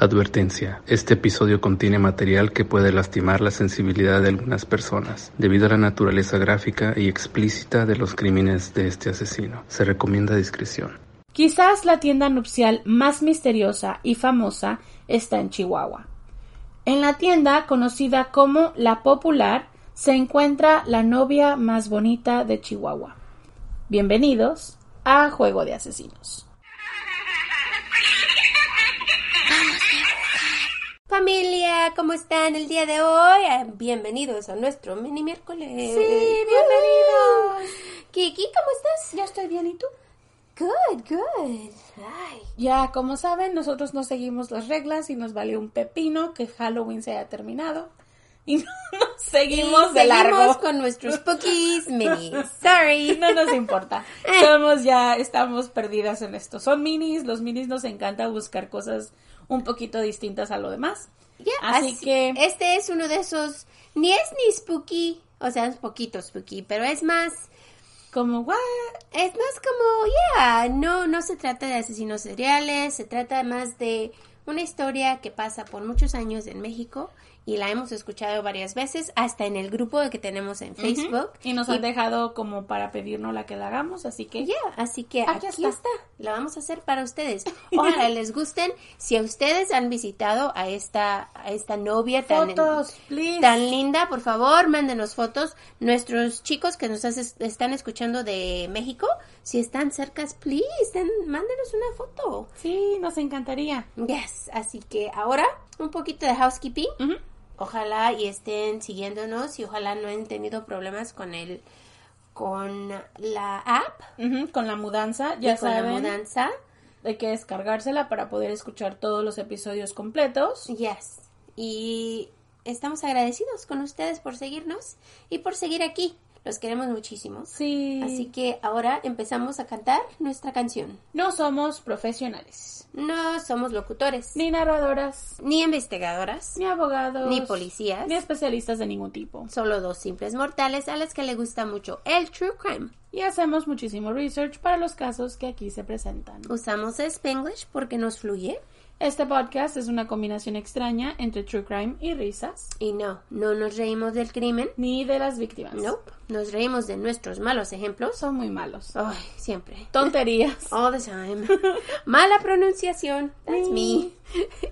Advertencia: Este episodio contiene material que puede lastimar la sensibilidad de algunas personas, debido a la naturaleza gráfica y explícita de los crímenes de este asesino. Se recomienda discreción. Quizás la tienda nupcial más misteriosa y famosa está en Chihuahua. En la tienda, conocida como La Popular, se encuentra la novia más bonita de Chihuahua. Bienvenidos a Juego de Asesinos. Familia, ¿cómo están el día de hoy? Eh, Bienvenidos a nuestro mini miércoles. Sí, bienvenidos. Kiki, ¿cómo estás? Ya estoy bien, ¿y tú? Good, good. Ay, Ya, como saben, nosotros no seguimos las reglas y nos valió un pepino que Halloween se haya terminado. Y no nos seguimos y de largo. seguimos con nuestros spookies minis. Sorry. No nos importa. Somos ya, estamos perdidas en esto. Son minis, los minis nos encanta buscar cosas un poquito distintas a lo demás. Ya, Así que- Este es uno de esos... Ni es ni spooky, o sea, es poquito spooky, pero es más... Como, what? Es más como, ya, no, no se trata de asesinos seriales, se trata más de una historia que pasa por muchos años en México y la hemos escuchado varias veces, hasta en el grupo que tenemos en Facebook. Y nos han dejado como para pedirnos la que la hagamos, así que Ya, así que Aquí aquí, está. La vamos a hacer para ustedes. Ojalá les gusten. Si a ustedes han visitado a esta, a esta novia tan, fotos, please. tan linda, por favor, mándenos fotos. Nuestros chicos que nos haces- están escuchando de México, si están cercas, please, den- mándenos una foto. Sí, nos encantaría. Yes, así que ahora un poquito de housekeeping. Ojalá y estén siguiéndonos y ojalá no hayan tenido problemas con el con la app Ujú, Con la mudanza, ya y con la saben, mudanza. hay que descargársela para poder escuchar todos los episodios completos. Yes. Y estamos agradecidos con ustedes por seguirnos y por seguir aquí. Los queremos muchísimo. Sí. Así que ahora empezamos a cantar nuestra canción. No somos profesionales, No somos locutores, ni narradoras, ni investigadoras, ni abogados, ni policías. ni especialistas de ningún tipo. Solo dos simples mortales a las que le gusta mucho el true crime. Y hacemos muchísimo research para los casos que aquí se presentan. Usamos Spanglish porque nos fluye. Este podcast es una combinación extraña entre true crime y risas, Y no, no nos reímos del crimen. ni de las víctimas. Nope. Nos reímos de nuestros malos ejemplos. Son muy malos. Ay, siempre. Tonterías. All the time. Mala pronunciación. That's me.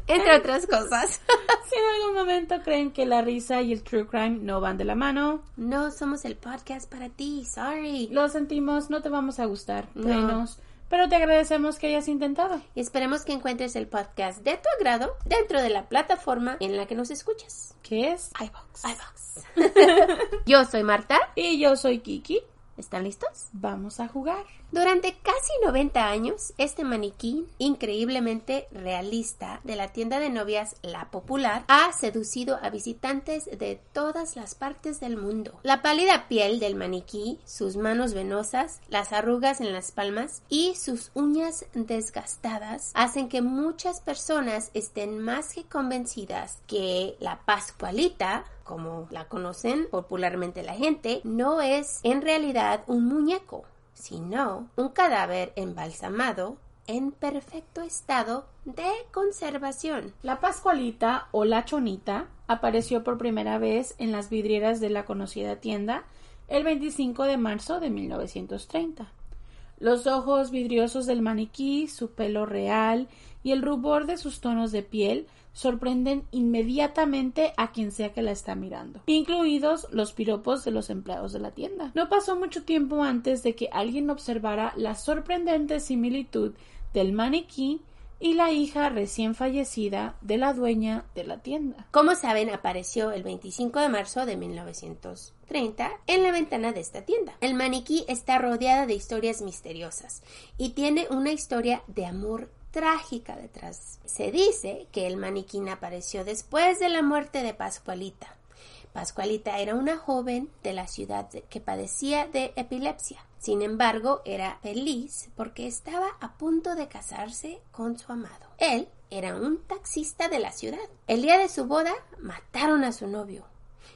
Entre otras cosas. Si en algún momento creen que la risa y el true crime no van de la mano, No somos el podcast para ti. Sorry. lo sentimos, no te vamos a gustar, No. Pero te agradecemos que hayas intentado. Y esperemos que encuentres el podcast de tu agrado dentro de la plataforma en la que nos escuchas. ¿Qué es? iVox. Yo soy Marta. Y yo soy Kiki. ¿Están listos? Vamos a jugar. Durante casi 90 años, este maniquí increíblemente realista de la tienda de novias La Popular ha seducido a visitantes de todas las partes del mundo. La pálida piel del maniquí, sus manos venosas, las arrugas en las palmas y sus uñas desgastadas hacen que muchas personas estén más que convencidas que la Pascualita como la conocen popularmente la gente, no es en realidad un muñeco, sino un cadáver embalsamado en perfecto estado de conservación. La Pascualita o la Chonita apareció por primera vez en las vidrieras de la conocida tienda el 25 de marzo de 1930. Los ojos vidriosos del maniquí, su pelo real y el rubor de sus tonos de piel sorprenden inmediatamente a quien sea que la está mirando, incluidos los piropos de los empleados de la tienda. No pasó mucho tiempo antes de que alguien observara la sorprendente similitud del maniquí y la hija recién fallecida de la dueña de la tienda. Como saben, apareció el 25 de marzo de 1930 en la ventana de esta tienda. El maniquí está rodeada de historias misteriosas y tiene una historia de amor trágica detrás. Se dice que el maniquín apareció después de la muerte de Pascualita. Pascualita era una joven de la ciudad que padecía de epilepsia. Sin embargo, era feliz porque estaba a punto de casarse con su amado. Él era un taxista de la ciudad. El día de su boda mataron a su novio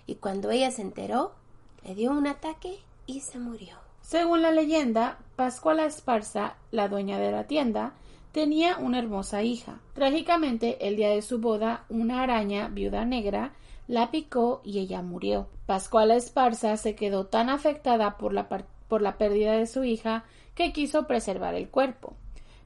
y cuando ella se enteró, le dio un ataque y se murió. Según la leyenda, Pascuala Esparza, la dueña de la tienda, tenía una hermosa hija. Trágicamente, el día de su boda, una araña viuda negra la picó y ella murió. Pascuala Esparza se quedó tan afectada por la, por la pérdida de su hija que quiso preservar el cuerpo.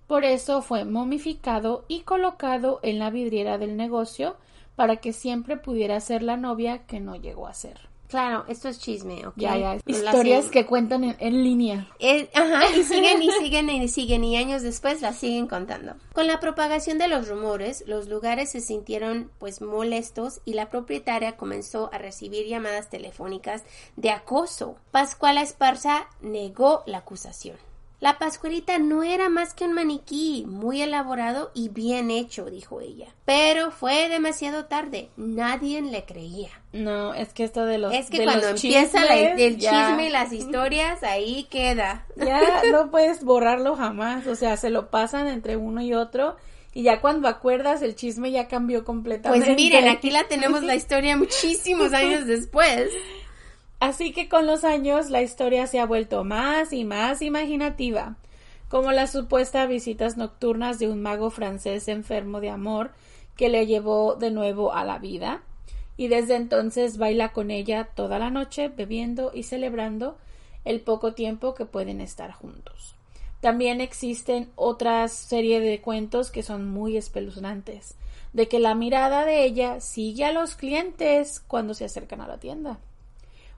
Por eso fue momificado y colocado en la vidriera del negocio para que siempre pudiera ser la novia que no llegó a ser. Claro, esto es chisme, ¿ok? Ya, ya. Historias que cuentan en, línea. ajá, y siguen y siguen y siguen y años después las siguen contando. Con la propagación de los rumores, los lugares se sintieron pues molestos y la propietaria comenzó a recibir llamadas telefónicas de acoso. Pascuala Esparza negó la acusación. La pascuerita no era más que un maniquí, muy elaborado y bien hecho, dijo ella. Pero fue demasiado tarde, nadie le creía. No, es que esto de los Es que cuando empieza el chisme y las historias, ahí queda. Ya no puedes borrarlo jamás, o sea, se lo pasan entre uno y otro y ya cuando acuerdas el chisme ya cambió completamente. Pues miren, aquí la tenemos la historia muchísimos años después. Así que con los años la historia se ha vuelto más y más imaginativa, como las supuestas visitas nocturnas de un mago francés enfermo de amor que le llevó de nuevo a la vida, y desde entonces baila con ella toda la noche bebiendo y celebrando el poco tiempo que pueden estar juntos. También existen otras serie de cuentos que son muy espeluznantes, de que la mirada de ella sigue a los clientes cuando se acercan a la tienda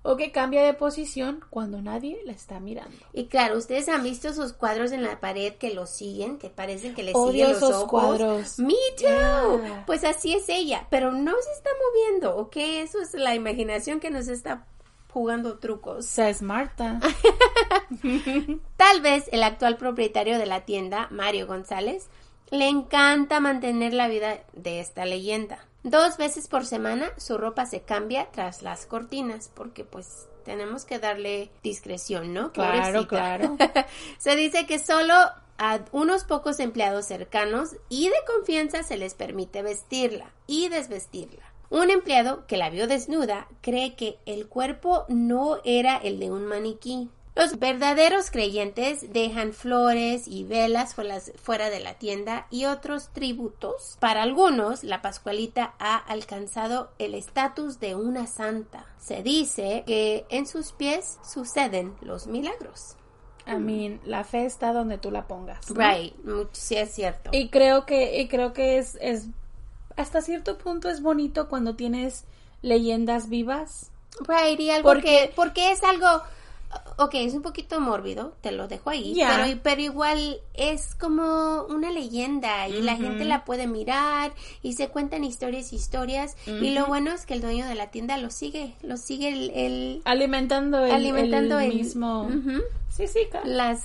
o que cambia de posición cuando nadie la está mirando. Y claro, ustedes han visto esos cuadros en la pared que los siguen, que parecen que le siguen los esos cuadros. Me too. Pues así es ella, pero no se está moviendo, ¿ok? Eso es la imaginación que nos está jugando trucos. es Marta. Tal vez el actual propietario de la tienda, Mario González, le encanta mantener la vida de esta leyenda. Dos veces por semana su ropa se cambia tras las cortinas porque pues tenemos que darle discreción, ¿no? Claro, claro. se dice que solo a unos pocos empleados cercanos y de confianza se les permite vestirla y desvestirla. Un empleado que la vio desnuda cree que el cuerpo no era el de un maniquí, los verdaderos creyentes dejan flores y velas fuera de la tienda y otros tributos. Para algunos, la Pascualita ha alcanzado el estatus de una santa. Se dice que en sus pies suceden los milagros. I mean, la fe está donde tú la pongas. Right, sí es cierto. Y creo que, y creo que es, es, hasta cierto punto es bonito cuando tienes leyendas vivas. Right, y algo porque, porque es algo ok, es un poquito mórbido, te lo dejo ahí, pero, pero igual es como una leyenda y la gente la puede mirar y se cuentan historias y historias y lo bueno es que el dueño de la tienda lo sigue, lo sigue el... alimentando el, alimentando el, mismo... Sí, sí, Las,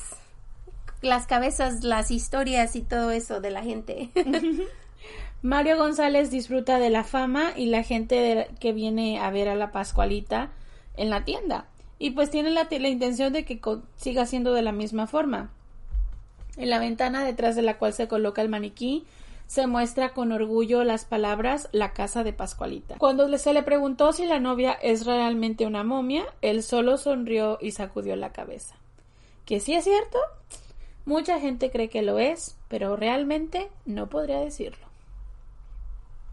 las cabezas, las historias y todo eso de la gente. Mario González disfruta de la fama y la gente que viene a ver a la Pascualita en la tienda y pues tiene la, intención de que siga siendo de la misma forma. En la ventana detrás de la cual se coloca el maniquí se muestra con orgullo las palabras la casa de Pascualita. Cuando se le preguntó si la novia es realmente una momia, él solo sonrió y sacudió la cabeza. ¿Que sí es cierto? Mucha gente cree que lo es, pero realmente no podría decirlo.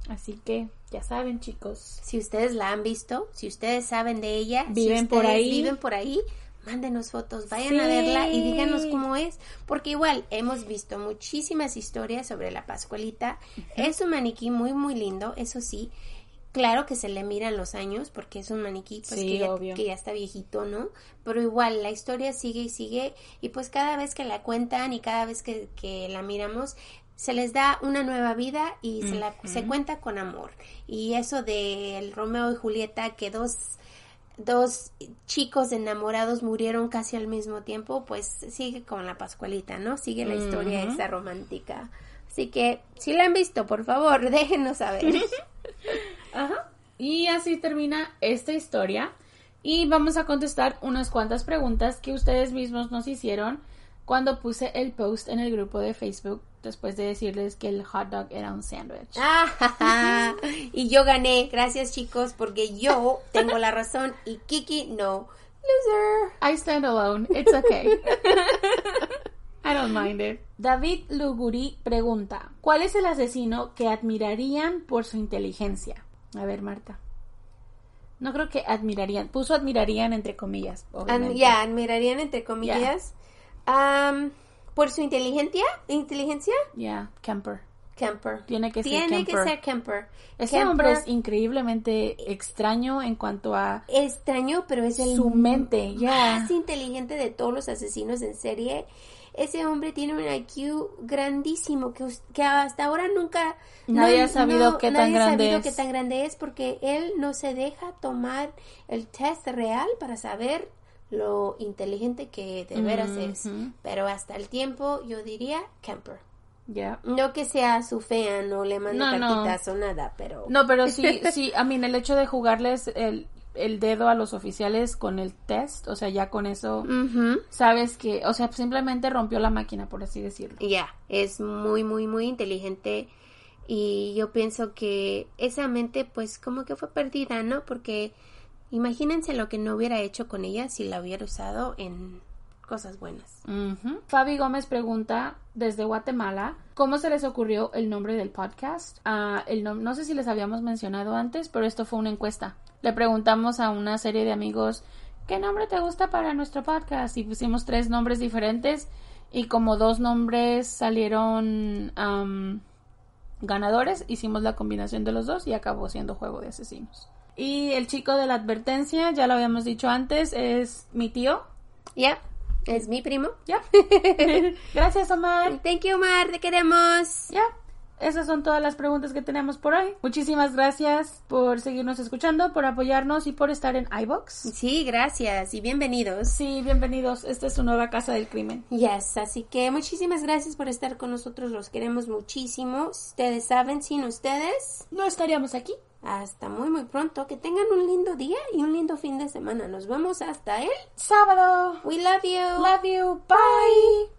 Así que ya saben, chicos. Si ustedes la han visto, si ustedes saben de ella, viven si por ahí, viven por ahí, mándenos fotos, vayan a verla y díganos cómo es, porque igual hemos visto muchísimas historias sobre la Pascualita. Es un maniquí muy muy lindo, eso sí. Claro que se le miran los años porque es un maniquí pues, que, ya, está viejito, ¿no? Pero igual la historia sigue y sigue y pues cada vez que la cuentan y cada vez que, que la miramos se les da una nueva vida y se, la, se cuenta con amor. Y eso de Romeo y Julieta, que dos, dos chicos enamorados murieron casi al mismo tiempo, pues sigue con la Pascualita, ¿no? Sigue la historia esa romántica. Así que, si la han visto, por favor, déjenos saber. Ajá. Y así termina esta historia. Y vamos a contestar unas cuantas preguntas que ustedes mismos nos hicieron cuando puse el post en el grupo de Facebook después de decirles que el hot dog era un sándwich. Ah, y yo gané, gracias chicos, porque yo tengo la razón y Kiki no. Loser. I stand alone. It's okay. I don't mind it. David Luguri pregunta, ¿cuál es el asesino que admirarían por su inteligencia? A ver, Marta. No creo que admirarían. Puso admirarían entre comillas. Ya, admirarían entre comillas. Am, por su inteligencia, inteligencia, Ya, Kemper. Kemper. Tiene que ser Tiene Kemper. que ser Kemper. Ese Kemper hombre es increíblemente extraño en cuanto a extraño, pero es el su mente. Ya. más inteligente de todos los asesinos en serie. Ese hombre tiene un IQ grandísimo que, que hasta ahora nunca Nadie ha sabido qué tan nadie grande sabido es. qué tan grande es porque él no se deja tomar el test real para saber lo inteligente que de veras es. Ujú. Pero hasta el tiempo yo diría Kemper. Ya. No que sea su fea, no le mande No, no. cartitas o nada, pero No, pero sí, sí, a mí el hecho de jugarles el, el dedo a los oficiales con el test, o sea, ya con eso sabes que, o sea, simplemente rompió la máquina, por así decirlo. Ya, es muy, muy, muy inteligente y yo pienso que esa mente pues como que fue perdida, ¿no? Porque imagínense lo que no hubiera hecho con ella si la hubiera usado en cosas buenas. Fabi Gómez pregunta desde Guatemala, ¿cómo se les ocurrió el nombre del podcast? Ah, nom- no sé si les habíamos mencionado antes, pero esto fue una encuesta. Le preguntamos a una serie de amigos, ¿qué nombre te gusta para nuestro podcast? Y pusimos tres nombres diferentes y como dos nombres salieron am, ganadores, hicimos la combinación de los dos y acabó siendo Juego de Asesinos. Y el chico de la advertencia, ya lo habíamos dicho antes, es mi tío. Ya, es mi primo. Ya. Gracias, Omar. Thank you, Omar, te queremos. Ya. Esas son todas las preguntas que tenemos por hoy. Muchísimas gracias por seguirnos escuchando, por apoyarnos y por estar en iBox. Sí, gracias y bienvenidos. Sí, bienvenidos. Esta es su nueva casa del crimen. Yes, así que muchísimas gracias por estar con nosotros, los queremos muchísimo. Ustedes saben, sin ustedes, No estaríamos aquí. Hasta muy muy pronto. Que tengan un lindo día y un lindo fin de semana. Nos vemos hasta el Sábado. We love you. Love you. Bye.